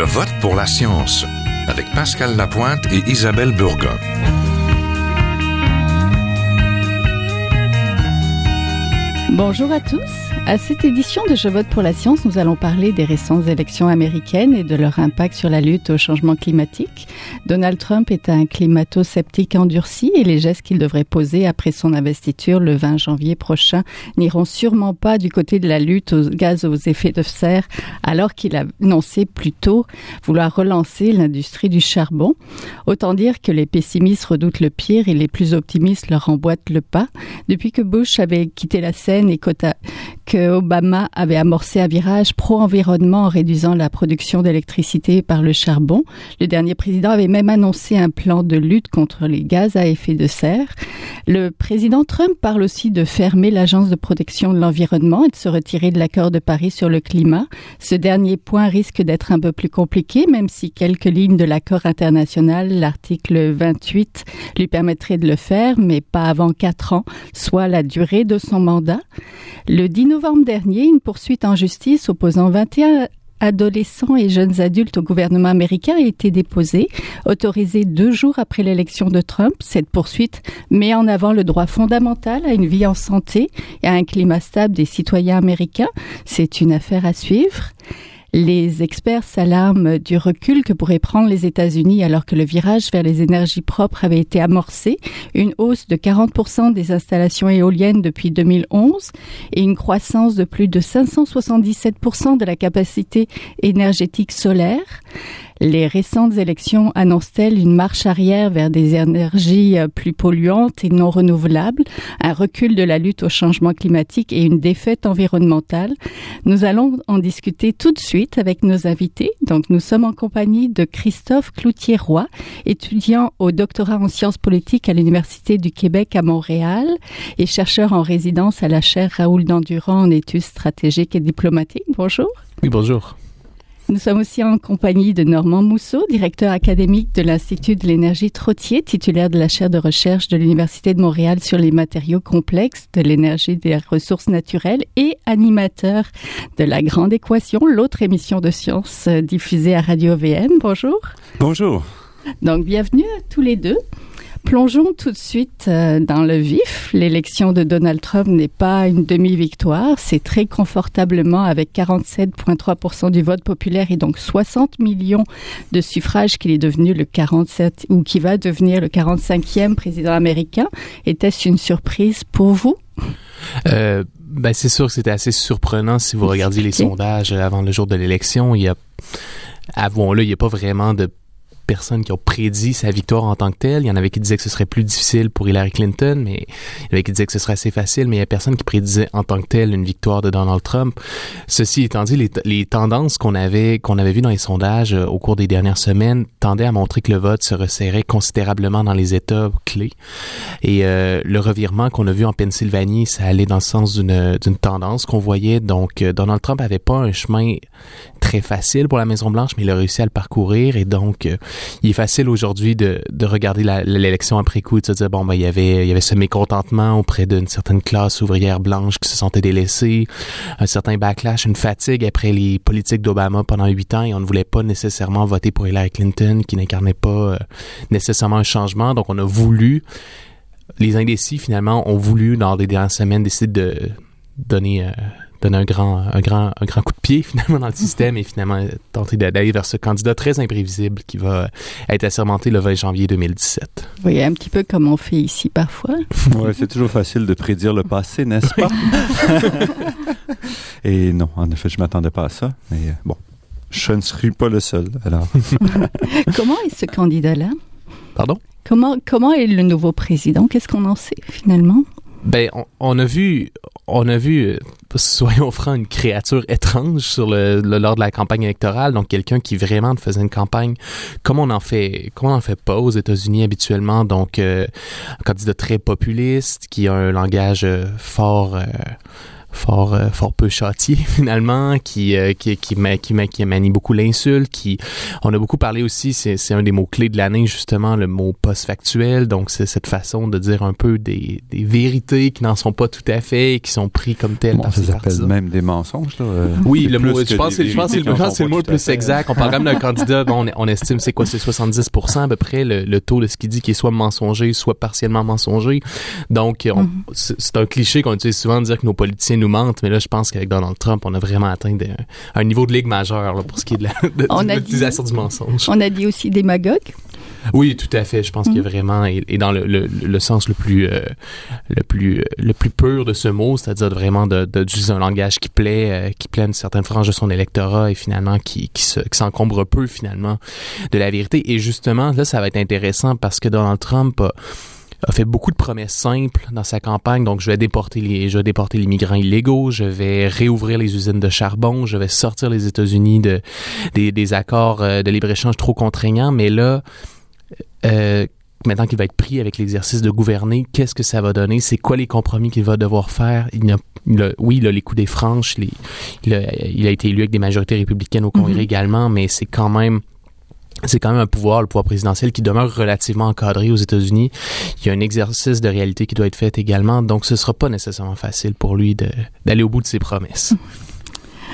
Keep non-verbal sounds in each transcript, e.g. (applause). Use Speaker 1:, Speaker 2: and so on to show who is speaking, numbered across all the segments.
Speaker 1: Je vote pour la science avec Pascal Lapointe et Isabelle Burgon.
Speaker 2: Bonjour à tous. À cette édition de Je vote pour la science, nous allons parler des récentes élections américaines et de leur impact sur la lutte au changement climatique. Donald Trump est un climato-sceptique endurci et les gestes qu'il devrait poser après son investiture le 20 janvier prochain n'iront sûrement pas du côté de la lutte aux gaz aux effets de serre alors qu'il a annoncé plus tôt vouloir relancer l'industrie du charbon. Autant dire que les pessimistes redoutent le pire et les plus optimistes leur emboîtent le pas. Depuis que Bush avait quitté la scène et Obama avait amorcé un virage pro-environnement en réduisant la production d'électricité par le charbon. Le dernier président avait même annoncé un plan de lutte contre les gaz à effet de serre. Le président Trump parle aussi de fermer l'Agence de protection de l'environnement et de se retirer de l'accord de Paris sur le climat. Ce dernier point risque d'être un peu plus compliqué, même si quelques lignes de l'accord international, l'article 28, lui permettraient de le faire, mais pas avant quatre ans, soit la durée de son mandat. Le 10 novembre dernier, une poursuite en justice opposant 21 adolescents et jeunes adultes au gouvernement américain a été déposée, autorisée deux jours après l'élection de Trump. Cette poursuite met en avant le droit fondamental à une vie en santé et à un climat stable des citoyens américains. C'est une affaire à suivre. Les experts s'alarment du recul que pourraient prendre les États-Unis alors que le virage vers les énergies propres avait été amorcé, une hausse de 40% des installations éoliennes depuis 2011 et une croissance de plus de 577% de la capacité énergétique solaire. Les récentes élections annoncent-elles une marche arrière vers des énergies euh, plus polluantes et non renouvelables, un recul de la lutte au changement climatique et une défaite environnementale? Nous allons en discuter tout de suite avec nos invités. Donc, nous sommes en compagnie de Christophe Cloutier-Roy, étudiant au doctorat en sciences politiques à l'Université du Québec à Montréal et chercheur en résidence à la chaire Raoul Dandurand en études stratégiques et diplomatiques. Bonjour.
Speaker 3: Oui, bonjour.
Speaker 2: Nous sommes aussi en compagnie de Normand Mousseau, directeur académique de l'Institut de l'énergie Trottier, titulaire de la chaire de recherche de l'Université de Montréal sur les matériaux complexes, de l'énergie des ressources naturelles et animateur de La Grande Équation, l'autre émission de sciences diffusée à Radio VM. Bonjour.
Speaker 3: Bonjour.
Speaker 2: Donc, bienvenue à tous les deux. Plongeons tout de suite euh, dans le vif. L'élection de Donald Trump n'est pas une demi-victoire. C'est très confortablement avec 47,3% du vote populaire et donc 60 millions de suffrages qu'il est devenu le 47 ou qui va devenir le 45e président américain. Était-ce une surprise pour vous?
Speaker 3: Euh, ben c'est sûr que c'était assez surprenant si vous regardiez les sondages avant le jour de l'élection. Il y a, avouons-le, il n'y a pas vraiment de personnes qui ont prédit sa victoire en tant que telle. Il y en avait qui disaient que ce serait plus difficile pour Hillary Clinton, mais il y en avait qui disaient que ce serait assez facile, mais il y a personne qui prédisait en tant que telle une victoire de Donald Trump. Ceci étant dit, les, tendances qu'on avait qu'on avait vues dans les sondages euh, au cours des dernières semaines tendaient à montrer que le vote se resserrait considérablement dans les États clés. Et euh, le revirement qu'on a vu en Pennsylvanie, ça allait dans le sens d'une d'une tendance qu'on voyait. Donc, euh, Donald Trump avait pas un chemin très facile pour la Maison Blanche, mais il a réussi à le parcourir et donc il est facile aujourd'hui de, de regarder l'élection après coup de se dire bon ben il y avait il y avait ce mécontentement auprès d'une certaine classe ouvrière blanche qui se sentait délaissée, un certain backlash, une fatigue après les politiques d'Obama pendant huit ans et on ne voulait pas nécessairement voter pour Hillary Clinton qui n'incarnait pas euh, nécessairement un changement. Donc on a voulu les indécis finalement ont voulu dans les dernières semaines décider de donner euh, donner un grand, un grand, un grand coup de pied (laughs) finalement dans le système et finalement tenter d'aller vers ce candidat très imprévisible qui va être assermenté le 20 janvier 2017.
Speaker 2: Oui, un petit peu comme on fait ici parfois. (laughs)
Speaker 4: oui, c'est toujours facile de prédire le passé, n'est-ce pas? (laughs) et non, en effet, je m'attendais pas à ça, mais euh, bon, je ne suis pas le seul, alors.
Speaker 2: comment est ce candidat-là?
Speaker 3: Pardon?
Speaker 2: Comment, comment est le nouveau président? Qu'est-ce qu'on en sait finalement?
Speaker 3: Ben, on, a vu, on a vu, euh, (laughs) soyons francs, une créature étrange sur le, lors de la campagne électorale. Donc, quelqu'un qui vraiment faisait une campagne comme on en fait, comme on en fait pas aux États-Unis habituellement. Donc, euh, un candidat très populiste qui a un langage euh, fort fort euh, fort peu châtié (laughs) finalement qui euh, qui qui, qui, qui manie beaucoup l'insulte qui on a beaucoup parlé aussi c'est c'est un des mots clés de l'année justement le mot post-factuel. Donc c'est cette façon de dire un peu des, des vérités qui n'en sont pas tout à fait et qui sont pris comme telles
Speaker 4: bon, ça s'appelle? même des mensonges là,
Speaker 3: euh, oui le mot je pense je pense c'est le mot le plus exact. On parle même d'un candidat bon, on, on estime c'est quoi c'est 70% à peu près le, le taux de ce qu'il dit qui est soit mensonger soit partiellement mensonger. Donc on, mm -hmm. c'est un cliché qu'on utilise souvent de dire que nos politiciens nous mentent, mais là, je pense qu'avec Donald Trump, on a vraiment atteint un niveau de ligue majeur là, pour ce qui est de l'utilisation (laughs) du mensonge.
Speaker 2: On a dit aussi démagogue.
Speaker 3: Oui, tout à fait. Je pense qu'il y a vraiment, et, et dans le, le, le, sens le plus, euh, le plus, le plus pur de ce mot, c'est-à-dire vraiment d'utiliser de, de, un langage qui plaît, euh, qui plaît à une certaine frange de son électorat et finalement qui, qui, se, qui s'encombre peu finalement de la vérité. Et justement, là, ça va être intéressant parce que Donald Trump a, a fait beaucoup de promesses simples dans sa campagne. Donc, je vais déporter les, je vais déporter les migrants illégaux, je vais réouvrir les usines de charbon, je vais sortir les États-Unis de des, des accords euh, de libre-échange trop contraignants. Mais là, euh, maintenant qu'il va être pris avec l'exercice de gouverner, qu'est-ce que ça va donner? C'est quoi les compromis qu'il va devoir faire? Il a, il a, oui, il a les coups des franches, les, il, a, il a été élu avec des majorités républicaines au Congrès mm -hmm. également, mais c'est quand même c'est quand même un pouvoir, le pouvoir présidentiel, qui demeure relativement encadré aux États-Unis. Il y a un exercice de réalité qui doit être fait également, donc ce sera pas nécessairement facile pour lui d'aller au bout de ses promesses. (laughs)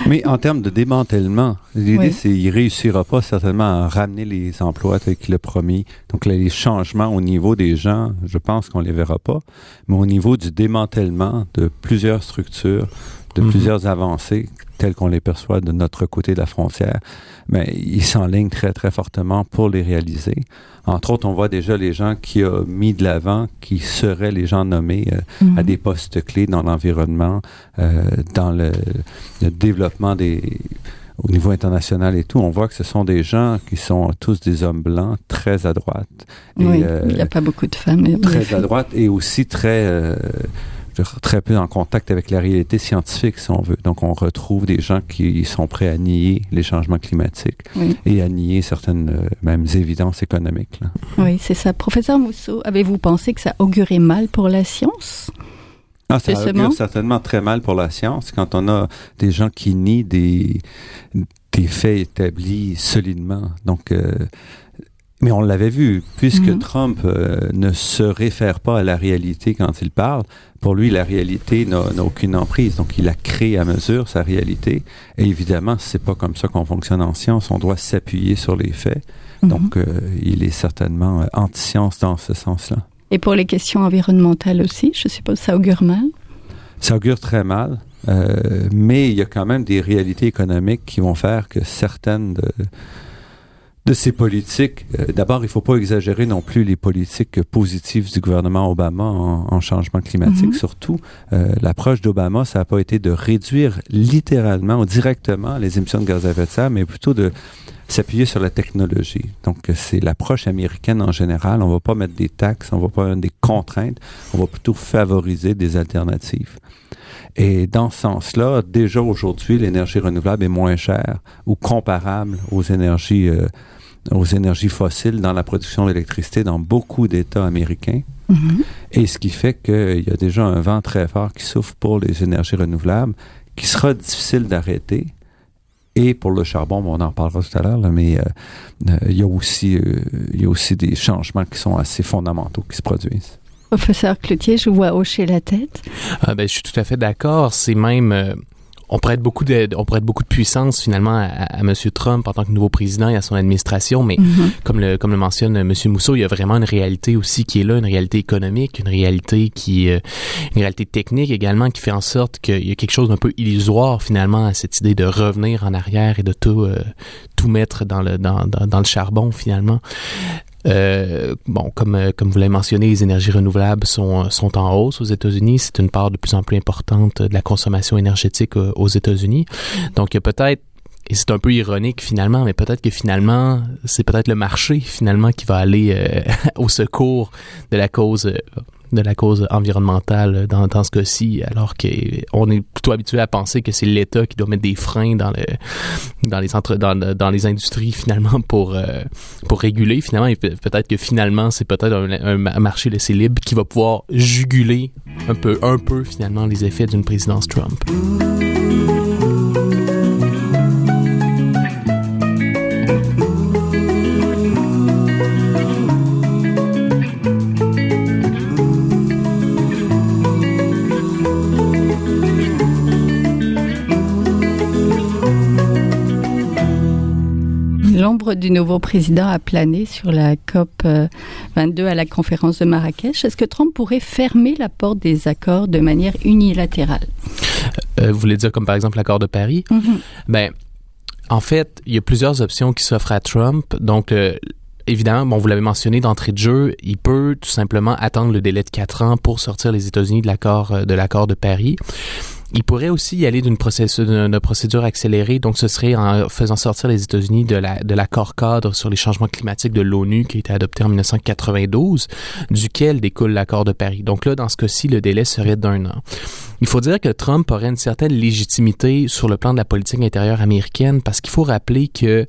Speaker 4: Mais en termes de démantèlement, l'idée, oui. c'est qu'il réussira pas certainement à ramener les emplois tel qu'il a promis. Donc, les changements au niveau des gens, je pense qu'on les verra pas. Mais au niveau du démantèlement de plusieurs structures, de mm -hmm. plusieurs avancées, telles qu'on les perçoit de notre côté de la frontière, mais il s'enligne très, très fortement pour les réaliser. Entre autres, on voit déjà les gens qui ont mis de l'avant, qui seraient les gens nommés euh, mm -hmm. à des postes clés dans l'environnement, euh, dans le, le développement des au niveau international et tout, on voit que ce sont des gens qui sont tous des hommes blancs, très à droite.
Speaker 2: Oui, euh, il n'y a pas beaucoup de femmes.
Speaker 4: Très à droite et aussi très... Euh, très peu en contact avec la réalité scientifique, si on veut. Donc, on retrouve des gens qui sont prêts à nier les changements climatiques oui. et à nier certaines euh, mêmes évidences économiques. Là.
Speaker 2: Oui, c'est ça. Professeur Mousseau, avez-vous pensé que ça augurait mal pour la science?
Speaker 4: Ah, ça augure certainement très mal pour la science quand on a des gens qui nient des, des faits établis solidement. Donc, euh, mais on l'avait vu, puisque mm -hmm. Trump euh, ne se réfère pas à la réalité quand il parle, pour lui, la réalité n'a aucune emprise. Donc, il a créé à mesure sa réalité. Et évidemment, c'est pas comme ça qu'on fonctionne en science. On doit s'appuyer sur les faits. Mm -hmm. Donc, euh, il est certainement euh, anti-science dans ce sens-là.
Speaker 2: Et pour les questions environnementales aussi, je suppose ça augure mal?
Speaker 4: Ça augure très mal. Euh, mais il y a quand même des réalités économiques qui vont faire que certaines de, de ces politiques, euh, d'abord, il ne faut pas exagérer non plus les politiques positives du gouvernement Obama en, en changement climatique. Mm -hmm. Surtout, euh, l'approche d'Obama, ça n'a pas été de réduire littéralement ou directement les émissions de gaz à effet de serre, mais plutôt de s'appuyer sur la technologie. Donc, c'est l'approche américaine en général. On ne va pas mettre des taxes, on ne va pas mettre des contraintes, on va plutôt favoriser des alternatives. Et dans ce sens-là, déjà aujourd'hui, l'énergie renouvelable est moins chère ou comparable aux énergies euh, aux énergies fossiles dans la production d'électricité dans beaucoup d'États américains. Mm -hmm. Et ce qui fait qu'il y a déjà un vent très fort qui souffle pour les énergies renouvelables, qui sera difficile d'arrêter. Et pour le charbon, on en parlera tout à l'heure, mais euh, euh, il, y a aussi, euh, il y a aussi des changements qui sont assez fondamentaux qui se produisent.
Speaker 2: Professeur Cloutier, je vous vois hocher la tête.
Speaker 3: Ah ben, je suis tout à fait d'accord. C'est même... On prête beaucoup de on prête beaucoup de puissance finalement à, à, à monsieur Trump en tant que nouveau président et à son administration mais mm -hmm. comme le comme le mentionne monsieur Mousseau il y a vraiment une réalité aussi qui est là une réalité économique une réalité qui euh, une réalité technique également qui fait en sorte qu'il y a quelque chose d'un peu illusoire finalement à cette idée de revenir en arrière et de tout euh, tout mettre dans le dans, dans, dans le charbon finalement euh, bon, comme, euh, comme vous l'avez mentionné, les énergies renouvelables sont, sont en hausse aux États-Unis. C'est une part de plus en plus importante de la consommation énergétique euh, aux États-Unis. Donc, il y a peut-être et c'est un peu ironique finalement, mais peut-être que finalement, c'est peut-être le marché finalement qui va aller euh, (laughs) au secours de la cause euh, de la cause environnementale dans, dans ce cas-ci, alors qu'on est plutôt habitué à penser que c'est l'État qui doit mettre des freins dans le dans les centres dans, dans les industries finalement pour euh, pour réguler finalement peut-être que finalement c'est peut-être un, un, marché laissé libre qui va pouvoir juguler un peu un peu finalement les effets d'une présidence Trump.
Speaker 2: Du nouveau président a plané sur la COP 22 euh, à la conférence de Marrakech. Est-ce que Trump pourrait fermer la porte des accords de manière unilatérale?
Speaker 3: Euh, vous voulez dire comme par exemple l'accord de Paris? Mm-hmm. Ben, en fait, il y a plusieurs options qui s'offrent à Trump. Donc, euh, évidemment, bon, vous l'avez mentionné d'entrée de jeu, il peut tout simplement attendre le délai de quatre ans pour sortir les États-Unis de l'accord de l'accord de Paris. Il pourrait aussi y aller d'une procédure, accélérée, donc ce serait en faisant sortir les États-Unis de la de l'accord cadre sur les changements climatiques de l'ONU qui a été adopté en 1992, duquel découle l'accord de Paris. Donc là, dans ce cas-ci, le délai serait d'un an. Il faut dire que Trump aurait une certaine légitimité sur le plan de la politique intérieure américaine parce qu'il faut rappeler que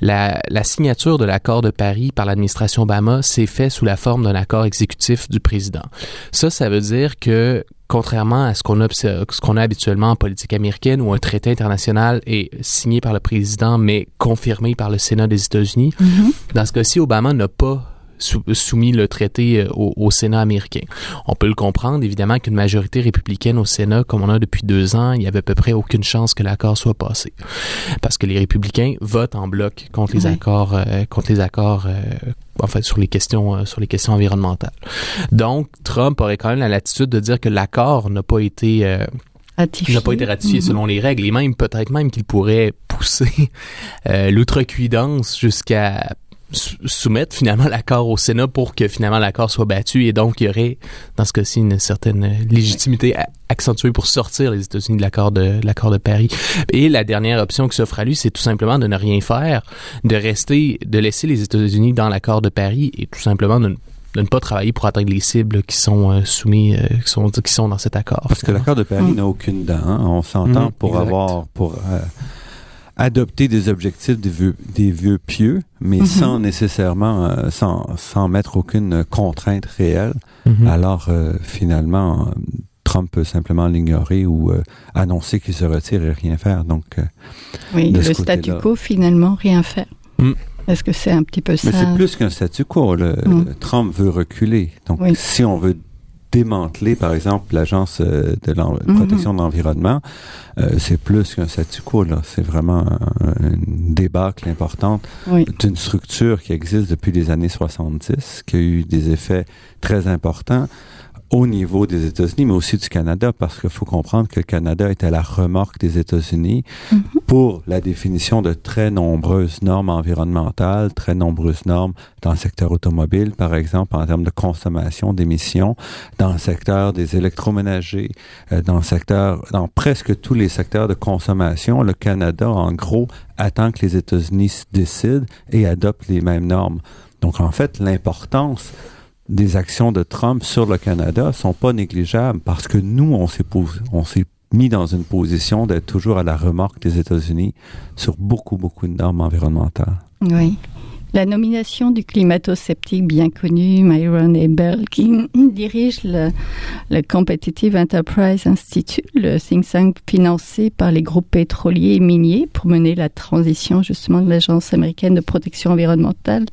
Speaker 3: la, la signature de l'accord de Paris par l'administration Obama s'est fait sous la forme d'un accord exécutif du président. Ça, ça veut dire que contrairement à ce qu'on a, ce qu'on a habituellement en politique américaine où un traité international est signé par le président mais confirmé par le Sénat des États-Unis, mm-hmm. dans ce cas-ci, Obama n'a pas soumis le traité euh, au, Sénat américain. On peut le comprendre, évidemment, qu'une majorité républicaine au Sénat, comme on a depuis deux ans, il y avait à peu près aucune chance que l'accord soit passé, parce que les républicains votent en bloc contre les accords, euh, contre les accords, euh, en fait, sur les questions, sur les questions environnementales. Donc, Trump aurait quand même la latitude de dire que l'accord n'a pas été n'a pas été ratifié mm-hmm. selon les règles et même peut-être même qu'il pourrait pousser l'outrecuidance jusqu'à soumettre finalement l'accord au Sénat pour que finalement l'accord soit battu et donc il y aurait dans ce cas-ci une certaine légitimité accentuée pour sortir les États-Unis de l'accord de l'accord de Paris. Et la dernière option qui s'offre à lui, c'est tout simplement de ne rien faire, de rester, de laisser les États-Unis dans l'accord de Paris et tout simplement de ne pas travailler pour atteindre les cibles qui sont euh, soumis, euh, qui sont qui sont dans cet accord.
Speaker 4: Parce que l'accord de Paris mm. n'a aucune dent. Hein. On s'entend mm, pour avoir pour euh, adopter des objectifs des vœux, des vœux pieux, mais mhm. sans nécessairement, euh, sans, sans mettre aucune contrainte réelle. Mhm. Alors, euh, finalement, Trump peut simplement l'ignorer ou euh, annoncer qu'il se retire et rien faire. Donc,
Speaker 2: oui, le statu quo, finalement, rien faire. Mm. Est-ce que c'est un petit peu ça?
Speaker 4: Mais c'est plus qu'un statu quo. Le, mm. Trump veut reculer. Donc, si on veut démanteler, par exemple, l'agence euh, de la mhm. protection de l'environnement, euh, c'est plus qu'un statu quo. Là. C'est vraiment une débâcle importante d'une structure qui existe depuis les années 70, qui a eu des effets très importants au niveau des États-Unis, mais aussi du Canada, parce qu'il faut comprendre que le Canada est à la remorque des États-Unis mhm. pour la définition de très nombreuses normes environnementales, très nombreuses normes dans le secteur automobile, par exemple, en termes de consommation d'émissions, dans le secteur des électroménagers, euh, dans le secteur, dans presque tous les secteurs de consommation, le Canada, en gros, attend que les États-Unis décident et adoptent les mêmes normes. Donc, en fait, l'importance des actions de Trump sur le Canada sont pas négligeables parce que nous, on s'est mis dans une position d'être toujours à la remorque des États-Unis sur beaucoup, beaucoup de normes environnementales.
Speaker 2: Oui. La nomination du climato-sceptique bien connu Myron Ebel, qui (laughs) dirige le, le, Competitive Enterprise Institute, le think tank financé par les groupes pétroliers et miniers pour mener la transition justement de l'Agence américaine de protection environnementale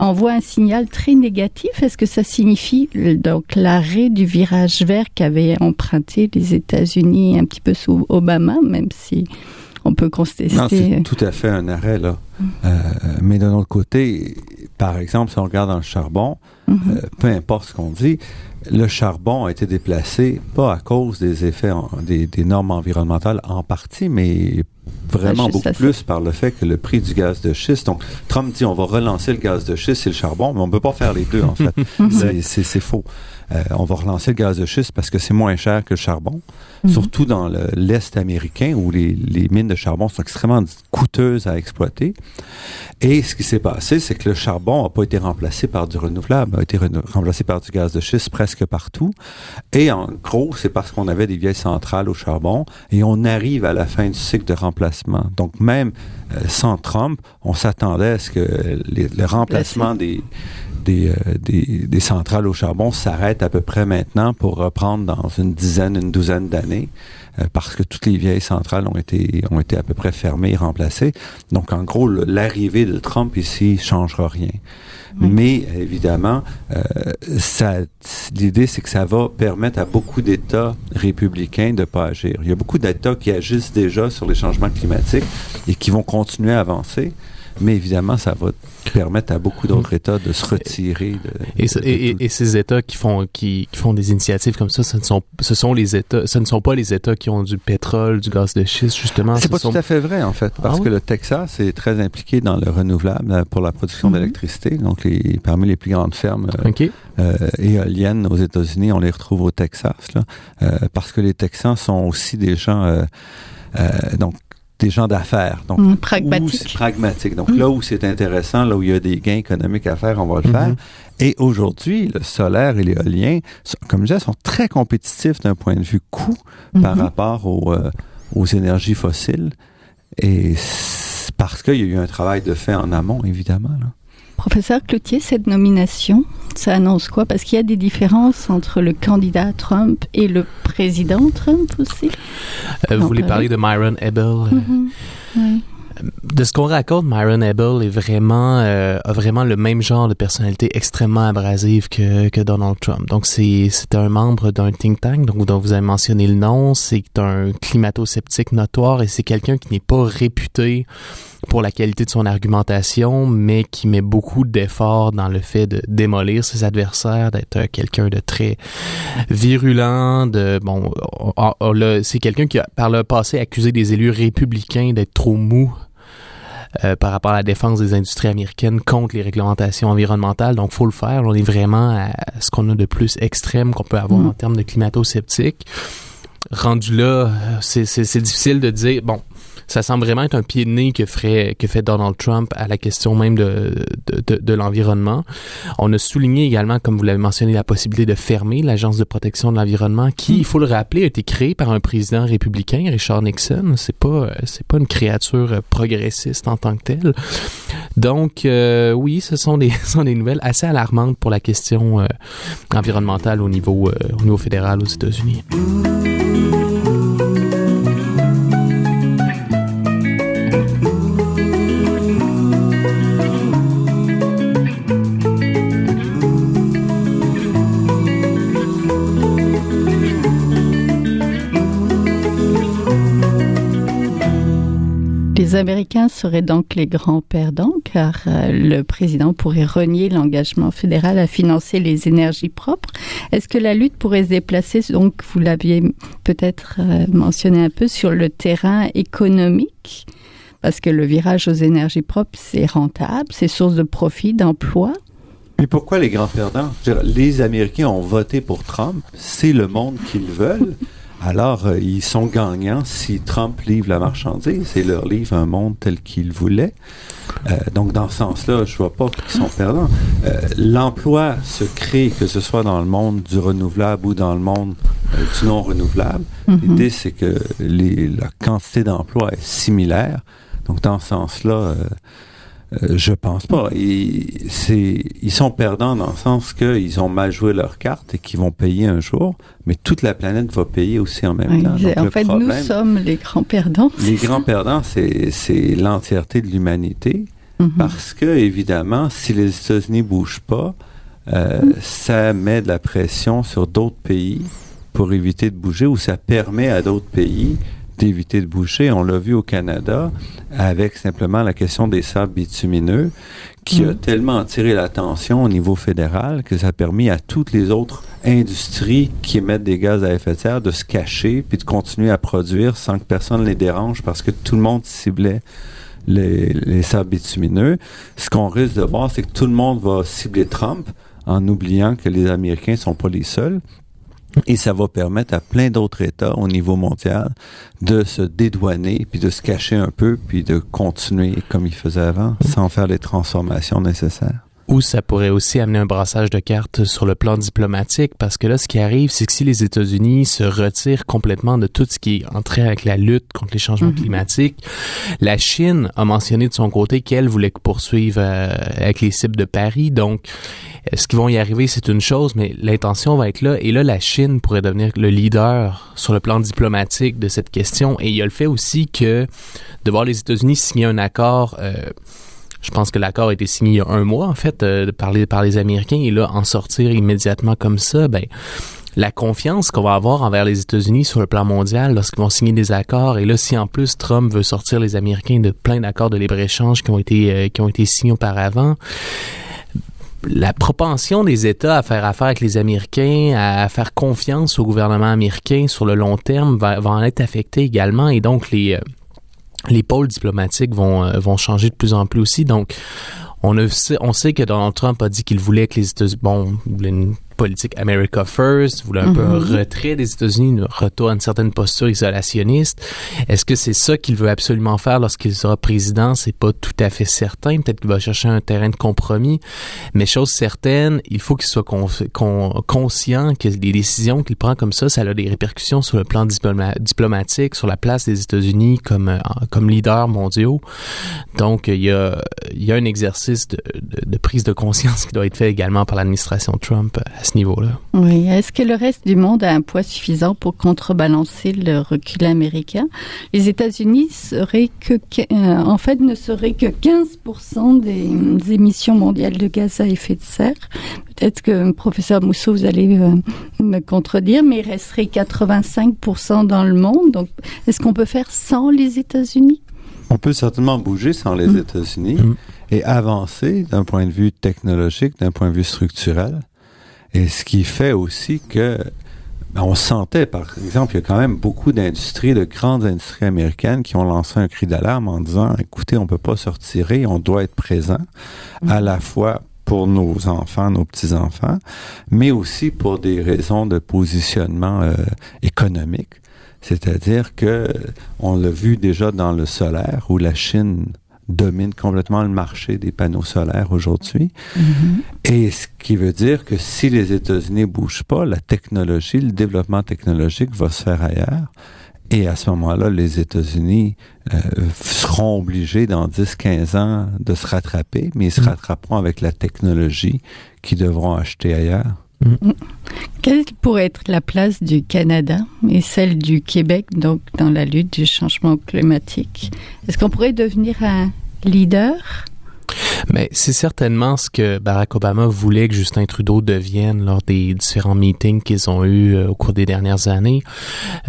Speaker 2: envoie un signal très négatif. Est-ce que ça signifie donc l'arrêt du virage vert qu'avaient emprunté les États-Unis un petit peu sous Obama, même si on peut contester.
Speaker 4: Non, c'est tout à fait un arrêt là. Euh, mais d'un autre côté, par exemple, si on regarde dans le charbon, euh, peu importe ce qu'on dit, le charbon a été déplacé pas à cause des effets des, des normes environnementales en partie, mais vraiment beaucoup plus par le fait que le prix du gaz de schiste. Donc, Trump dit on va relancer le gaz de schiste et le charbon, mais on ne peut pas faire les deux, en fait. (laughs) c'est faux. Euh, on va relancer le gaz de schiste parce que c'est moins cher que le charbon, mhm. surtout dans l'Est américain où les, les, mines de charbon sont extrêmement coûteuses à exploiter. Et ce qui s'est passé, c'est que le charbon n'a pas été remplacé par du renouvelable, a été remplacé par du gaz de schiste presque partout. Et en gros, c'est parce qu'on avait des vieilles centrales au charbon et on arrive à la fin du cycle de remplacement. Donc même euh, sans Trump, on s'attendait à ce que le remplacement des euh, des, des, centrales au charbon s'arrêtent à peu près maintenant pour reprendre dans une dizaine, une douzaine d'années, euh, parce que toutes les vieilles centrales ont été, ont été à peu près fermées et remplacées. Donc, en gros, l'arrivée de Trump ici changera rien. Mais évidemment, euh, l'idée, c'est que ça va permettre à beaucoup d'États républicains de pas agir. Il y a beaucoup d'États qui agissent déjà sur les changements climatiques et qui vont continuer à avancer mais évidemment, ça va permettre à beaucoup d'autres mm. États de se retirer. De,
Speaker 3: et, et, ces États qui font qui, font des initiatives comme ça, ce ne sont ce sont les États, ce ne sont pas les États qui ont du pétrole, du gaz de schiste justement.
Speaker 4: C'est pas tout à fait vrai en fait, parce ah que le Texas est très impliqué dans le renouvelable euh, pour la production mm-hmm. d'électricité. Donc les, parmi les plus grandes fermes euh, euh, éoliennes aux États-Unis, on les retrouve au Texas là, parce que les Texans sont aussi des gens donc des gens d'affaires. Donc,
Speaker 2: mmh, pragmatique.
Speaker 4: pragmatique. Donc, là où c'est intéressant, là où il y a des gains économiques à faire, on va le faire. Mm-hmm. Et aujourd'hui, le solaire et l'éolien, comme je disais, sont très compétitifs d'un point de vue coût par mm-hmm. rapport aux, euh, aux énergies fossiles. Et parce qu'il y a eu un travail de fait en amont, évidemment. Là.
Speaker 2: Professeur Cloutier, cette nomination, ça annonce quoi? Parce qu'il y a des différences entre le candidat Trump et le président Trump aussi.
Speaker 3: Euh, vous voulez parler de Myron Ebel mm-hmm. oui de ce qu'on raconte, Myron Ebel est vraiment euh, a vraiment le même genre de personnalité extrêmement abrasive que, que Donald Trump. Donc c'est c'est un membre d'un think tank donc dont vous avez mentionné le nom, c'est un climato-sceptique notoire et c'est quelqu'un qui n'est pas réputé pour la qualité de son argumentation, mais qui met beaucoup d'efforts dans le fait de démolir ses adversaires, d'être quelqu'un de très virulent, de bon, c'est quelqu'un qui a par le passé accusé des élus républicains d'être trop mous euh, par rapport à la défense des industries américaines contre les réglementations environnementales. Donc, faut le faire. On est vraiment à ce qu'on a de plus extrême qu'on peut avoir mm. en termes de climato-sceptique. Rendu là, c'est difficile de dire, bon, ça semble vraiment être un pied de nez que fait Donald Trump à la question même de de, l'environnement. On a souligné également, comme vous l'avez mentionné, la possibilité de fermer l'agence de protection de l'environnement, qui, il faut le rappeler, a été créée par un président républicain, Richard Nixon. C'est pas pas une créature progressiste en tant que telle. Donc euh, oui, ce sont des (laughs) sont des nouvelles assez alarmantes pour la question euh, environnementale au niveau euh, au niveau fédéral aux États-Unis.
Speaker 2: Les Américains seraient donc les grands perdants car euh, le président pourrait renier l'engagement fédéral à financer les énergies propres. Est-ce que la lutte pourrait se déplacer, donc vous l'aviez peut-être euh, mentionné un peu, sur le terrain économique Parce que le virage aux énergies propres, c'est rentable, c'est source de profit, d'emploi.
Speaker 4: Mais pourquoi les grands perdants? Les Américains ont voté pour Trump, c'est le monde qu'ils veulent. Alors, euh, ils sont gagnants si Trump livre la marchandise et leur livre un monde tel qu'il voulait. Euh, donc, dans ce sens-là, je vois pas qu'ils sont perdants. Euh, l'emploi se crée, que ce soit dans le monde du renouvelable ou dans le monde du non renouvelable. Mm-hmm. L'idée, c'est que la quantité d'emplois est similaire. Donc, dans ce sens-là, je pense pas. Ils, ils sont perdants dans le sens qu'ils ont mal joué leur carte et qu'ils vont payer un jour, mais toute la planète va payer aussi en même temps.
Speaker 2: en fait, nous sommes les grands perdants.
Speaker 4: Les grands perdants, c'est l'entièreté de l'humanité, mhm. parce que, évidemment, si les États-Unis bougent pas, euh, ça met de la pression sur d'autres pays pour éviter de bouger, ou ça permet à d'autres pays d'éviter de boucher. On l'a vu au Canada avec simplement la question des sables bitumineux qui a
Speaker 2: Mhm.
Speaker 4: tellement attiré l'attention au niveau fédéral que ça a permis à toutes les autres industries qui émettent des gaz à effet de serre de se cacher puis de continuer à produire sans que personne les dérange parce que tout le monde ciblait les, les sables bitumineux. Ce qu'on risque de voir, c'est que tout le monde va cibler Trump en oubliant que les Américains sont pas les seuls. Et ça va permettre à plein d'autres États au niveau mondial de se dédouaner, puis de se cacher un peu, puis de continuer comme ils faisaient avant, sans faire les transformations nécessaires.
Speaker 3: Ou ça pourrait aussi amener un brassage de cartes sur le plan diplomatique, parce que là, ce qui arrive, c'est que si les États-Unis se retirent complètement de tout ce qui est entré avec la lutte contre les changements
Speaker 2: Mhm.
Speaker 3: climatiques, la Chine a mentionné de son côté qu'elle voulait poursuivre euh, avec les cibles de Paris. Donc, euh, ce qui vont y arriver, c'est une chose, mais l'intention va être là. Et là, la Chine pourrait devenir le leader sur le plan diplomatique de cette question. Et il y a le fait aussi que de voir les États-Unis signer un accord... euh, je pense que l'accord a été signé il y a un mois, en fait, euh, par, les, par les Américains. Et là, en sortir immédiatement comme ça, ben, la confiance qu'on va avoir envers les États-Unis sur le plan mondial lorsqu'ils vont signer des accords. Et là, si en plus Trump veut sortir les Américains de plein d'accords de libre-échange qui ont été, euh, qui ont été signés auparavant, la propension des États à faire affaire avec les Américains, à faire confiance au gouvernement américain sur le long terme va, va en être affectée également. Et donc, les, euh, les pôles diplomatiques vont, euh, vont changer de plus en plus aussi. Donc, on, a, on sait que Donald Trump a dit qu'il voulait que les États-Unis, bon, politique America First, voulait un peu un
Speaker 2: Mhm.
Speaker 3: retrait des États-Unis, un retour à une certaine posture isolationniste. Est-ce que c'est ça qu'il veut absolument faire lorsqu'il sera président? C'est pas tout à fait certain. Peut-être qu'il va chercher un terrain de compromis. Mais chose certaine, il faut qu'il soit con- con- conscient que les décisions qu'il prend comme ça, ça a des répercussions sur le plan diploma- diplomatique, sur la place des États-Unis comme, euh, comme leader mondiaux. Donc, il y a, il y a un exercice de, de- de prise de conscience (laughs) qui doit être fait également par l'administration Trump à ce niveau-là.
Speaker 2: Oui. Est-ce que le reste du monde a un poids suffisant pour contrebalancer le recul américain? Les États-Unis seraient que, euh, en fait, ne seraient que 15% des, des émissions mondiales de gaz à effet de serre. Peut-être que, professeur Mousseau, vous allez euh, me contredire, mais il resterait 85% dans le monde. Donc, est-ce qu'on peut faire sans les États-Unis?
Speaker 4: On peut certainement bouger sans les
Speaker 2: Mm.
Speaker 4: États-Unis
Speaker 3: Mm.
Speaker 4: et avancer d'un point de vue technologique, d'un point de vue structurel. Et ce qui fait aussi que ben, on sentait, par exemple, il y a quand même beaucoup d'industries, de grandes industries américaines qui ont lancé un cri d'alarme en disant, écoutez, on peut pas se retirer, on doit être présent à la fois pour nos enfants, nos petits-enfants, mais aussi pour des raisons de positionnement euh, économique. C'est-à-dire que on l'a vu déjà dans le solaire où la Chine domine complètement le marché des panneaux solaires aujourd'hui. Et ce qui veut dire que si les États-Unis bougent pas, la technologie, le développement technologique va se faire ailleurs. Et à ce moment-là, les États-Unis euh, seront obligés dans 10-15 ans de se rattraper, mais ils se
Speaker 3: Mm.
Speaker 4: rattraperont avec la technologie qu'ils devront acheter ailleurs.
Speaker 2: Quelle pourrait être la place du Canada et celle du Québec donc dans la lutte du changement climatique? Est-ce qu'on pourrait devenir un leader?
Speaker 3: Mais c'est certainement ce que Barack Obama voulait que Justin Trudeau devienne lors des différents meetings qu'ils ont eus euh, au cours des dernières années.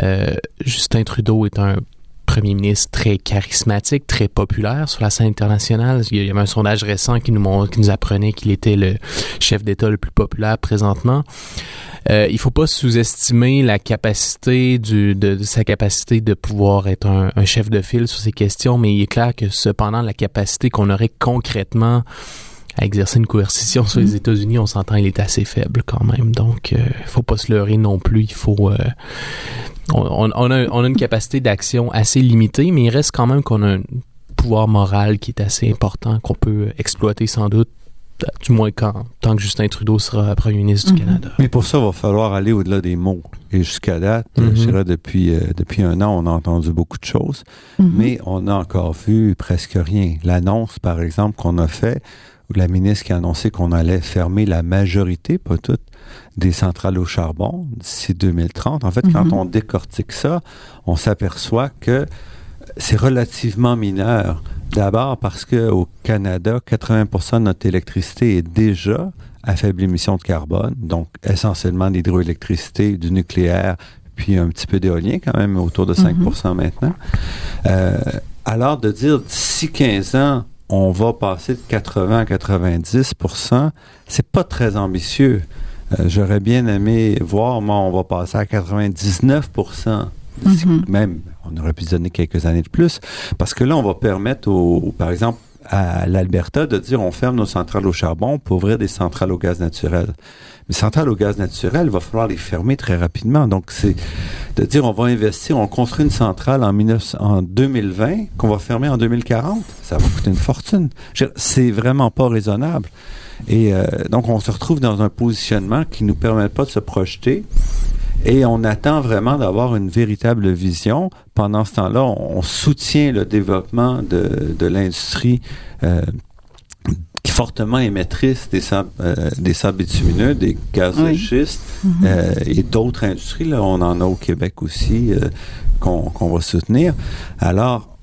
Speaker 3: Euh, Justin Trudeau est un premier ministre très charismatique, très populaire sur la scène internationale. Il y avait un sondage récent qui nous, qui nous apprenait qu'il était le chef d'État le plus populaire présentement. Euh, il faut pas sous-estimer la capacité du, de, de sa capacité de pouvoir être un, un chef de file sur ces questions, mais il est clair que cependant la capacité qu'on aurait concrètement à exercer une coercition sur les États-Unis, on s'entend, il est assez faible quand même. Donc, euh, faut pas se leurrer non plus. Il faut, euh, on, on a, on a une capacité d'action assez limitée, mais il reste quand même qu'on a un pouvoir moral qui est assez important, qu'on peut exploiter sans doute, du moins quand, tant que Justin Trudeau sera premier ministre du
Speaker 2: Mhm.
Speaker 3: Canada.
Speaker 4: Mais pour ça, il va falloir aller au-delà des mots. Et jusqu'à date,
Speaker 3: Mhm.
Speaker 4: je dirais depuis, euh, depuis un an, on a entendu beaucoup de choses.
Speaker 2: Mhm.
Speaker 4: mais on n'a encore vu presque rien. L'annonce, par exemple, qu'on a fait, la ministre qui a annoncé qu'on allait fermer la majorité, pas toutes, des centrales au charbon d'ici 2030. En fait, quand
Speaker 2: Mhm.
Speaker 4: on décortique ça, on s'aperçoit que c'est relativement mineur. D'abord parce que au Canada, 80% de notre électricité est déjà à faible émission de carbone, donc essentiellement de l'hydroélectricité, du nucléaire, puis un petit peu d'éolien quand même, autour de 5
Speaker 2: Mhm.
Speaker 4: maintenant. Euh, alors de dire d'ici 15 ans, on va passer de 80 à 90% c'est pas très ambitieux. Euh, J'aurais bien aimé voir, moi, on va passer à 99 d'ici-
Speaker 2: Mhm.
Speaker 4: même, on aurait pu se donner quelques années de plus, parce que là, on va permettre, au, par exemple, à l'Alberta de dire on ferme nos centrales au charbon pour ouvrir des centrales au gaz naturel. Mais centrales au gaz naturel, il va falloir les fermer très rapidement. Donc, c'est de dire on va investir, on construit une centrale en, 19 en 2020 qu'on va fermer en 2040. Ça va coûter une fortune. C'est vraiment pas raisonnable. Et euh, donc, on se retrouve dans un positionnement qui nous permet pas de se projeter. Et on attend vraiment d'avoir une véritable vision. Pendant ce temps-là, on, on soutient le développement de, de l'industrie euh, fortement émettrice des sables, euh, des sables bitumineux, des gaz de schiste
Speaker 2: Mhm.
Speaker 4: euh, et d'autres industries. Là, on en a au Québec aussi euh, qu'on qu'on va soutenir. Alors,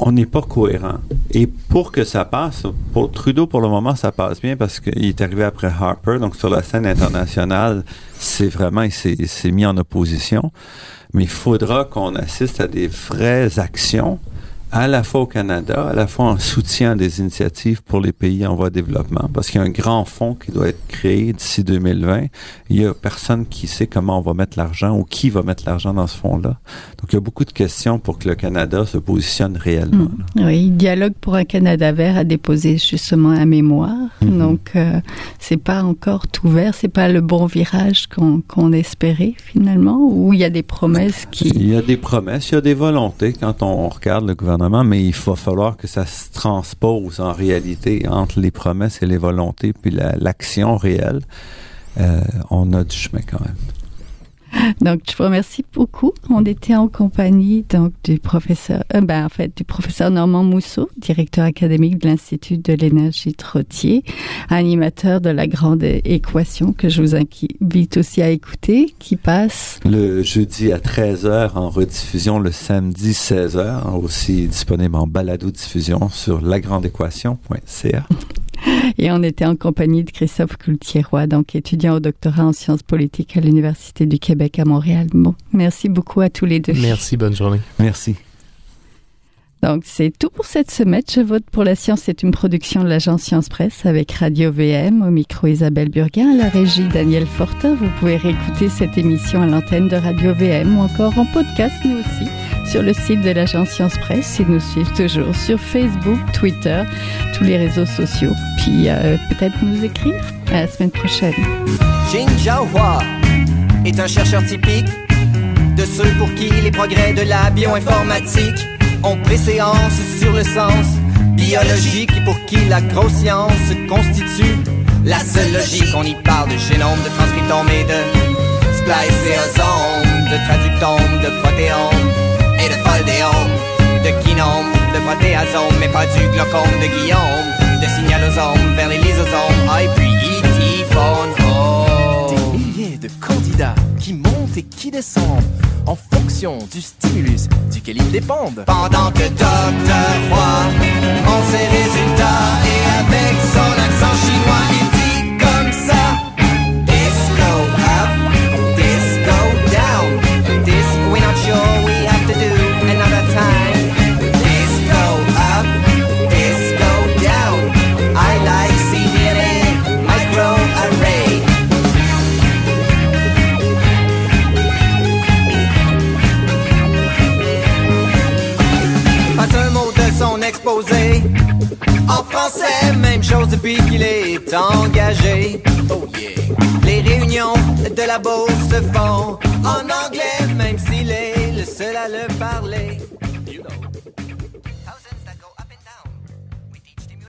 Speaker 4: on n'est pas cohérent. Et pour que ça passe, pour Trudeau, pour le moment, ça passe bien parce qu'il est arrivé après Harper. Donc, sur la scène internationale, c'est vraiment, il s'est mis en opposition. Mais il faudra qu'on assiste à des vraies actions, à la fois au Canada, à la fois en soutien des initiatives pour les pays en voie de développement, parce qu'il y a un grand fonds qui doit être créé d'ici 2020. Il y a personne qui sait comment on va mettre l'argent ou qui va mettre l'argent dans ce fonds-là. Donc, il y a beaucoup de questions pour que le Canada se positionne réellement. là.
Speaker 2: Oui, Dialogue pour un Canada vert a déposé justement un mémoire.
Speaker 4: Mhm.
Speaker 2: Donc, euh, c'est pas encore tout vert, c'est pas le bon virage qu'on qu'on espérait finalement, ou il y a des promesses qui.
Speaker 4: Il y a des promesses, il y a des volontés quand on regarde le gouvernement, mais il va falloir que ça se transpose en réalité entre les promesses et les volontés, puis la- l'action réelle. Euh, on a du chemin quand même.
Speaker 2: Donc, je vous remercie beaucoup. On était en compagnie donc du professeur, euh, ben, en fait, du professeur Normand Mousseau, directeur académique de l'Institut de l'énergie Trottier, animateur de la grande équation que je vous invite aussi à écouter, qui passe
Speaker 4: Le jeudi à 13h en rediffusion, le samedi 16h, aussi disponible en balado-diffusion sur lagrandeéquation.ca.
Speaker 2: Et on était en compagnie de Christophe Coultier-Roy, donc étudiant au doctorat en sciences politiques à l'Université du Québec à Montréal. Bon, merci beaucoup à tous les deux.
Speaker 3: Merci, bonne journée.
Speaker 4: Merci.
Speaker 2: Donc, c'est tout pour cette semaine. Je vote pour la science. C'est une production de l'agence Science Presse avec Radio VM, au micro Isabelle Burguin, à la régie Daniel Fortin. Vous pouvez réécouter cette émission à l'antenne de Radio VM ou encore en podcast, nous aussi, sur le site de l'agence Science Presse et nous suivre toujours sur Facebook, Twitter, tous les réseaux sociaux. Puis, euh, peut-être nous écrire. À la semaine prochaine.
Speaker 5: Jin Jiahua est un chercheur typique de ceux pour qui les progrès de la bioinformatique ont préséance sur le sens biologique et pour qui la grosse science constitue la seule logique. On y parle de génome, de transcriptome et de spliceosome, de traductome, de protéome et de foldéome, de kinome, de protéasome, mais pas du glaucome de Guillaume, de signalosome vers les lysosomes, ah, et puis E.T. phone home.
Speaker 6: Des milliers de candidats qui montent et qui descendent en fonction du stimulus duquel ils dépendent.
Speaker 5: Pendant que Dr. Roy montre ses résultats et avec son accent chinois, depuis qu'il est engagé. Oh yeah. Les réunions de la bourse se font en anglais, même s'il est le seul à le parler.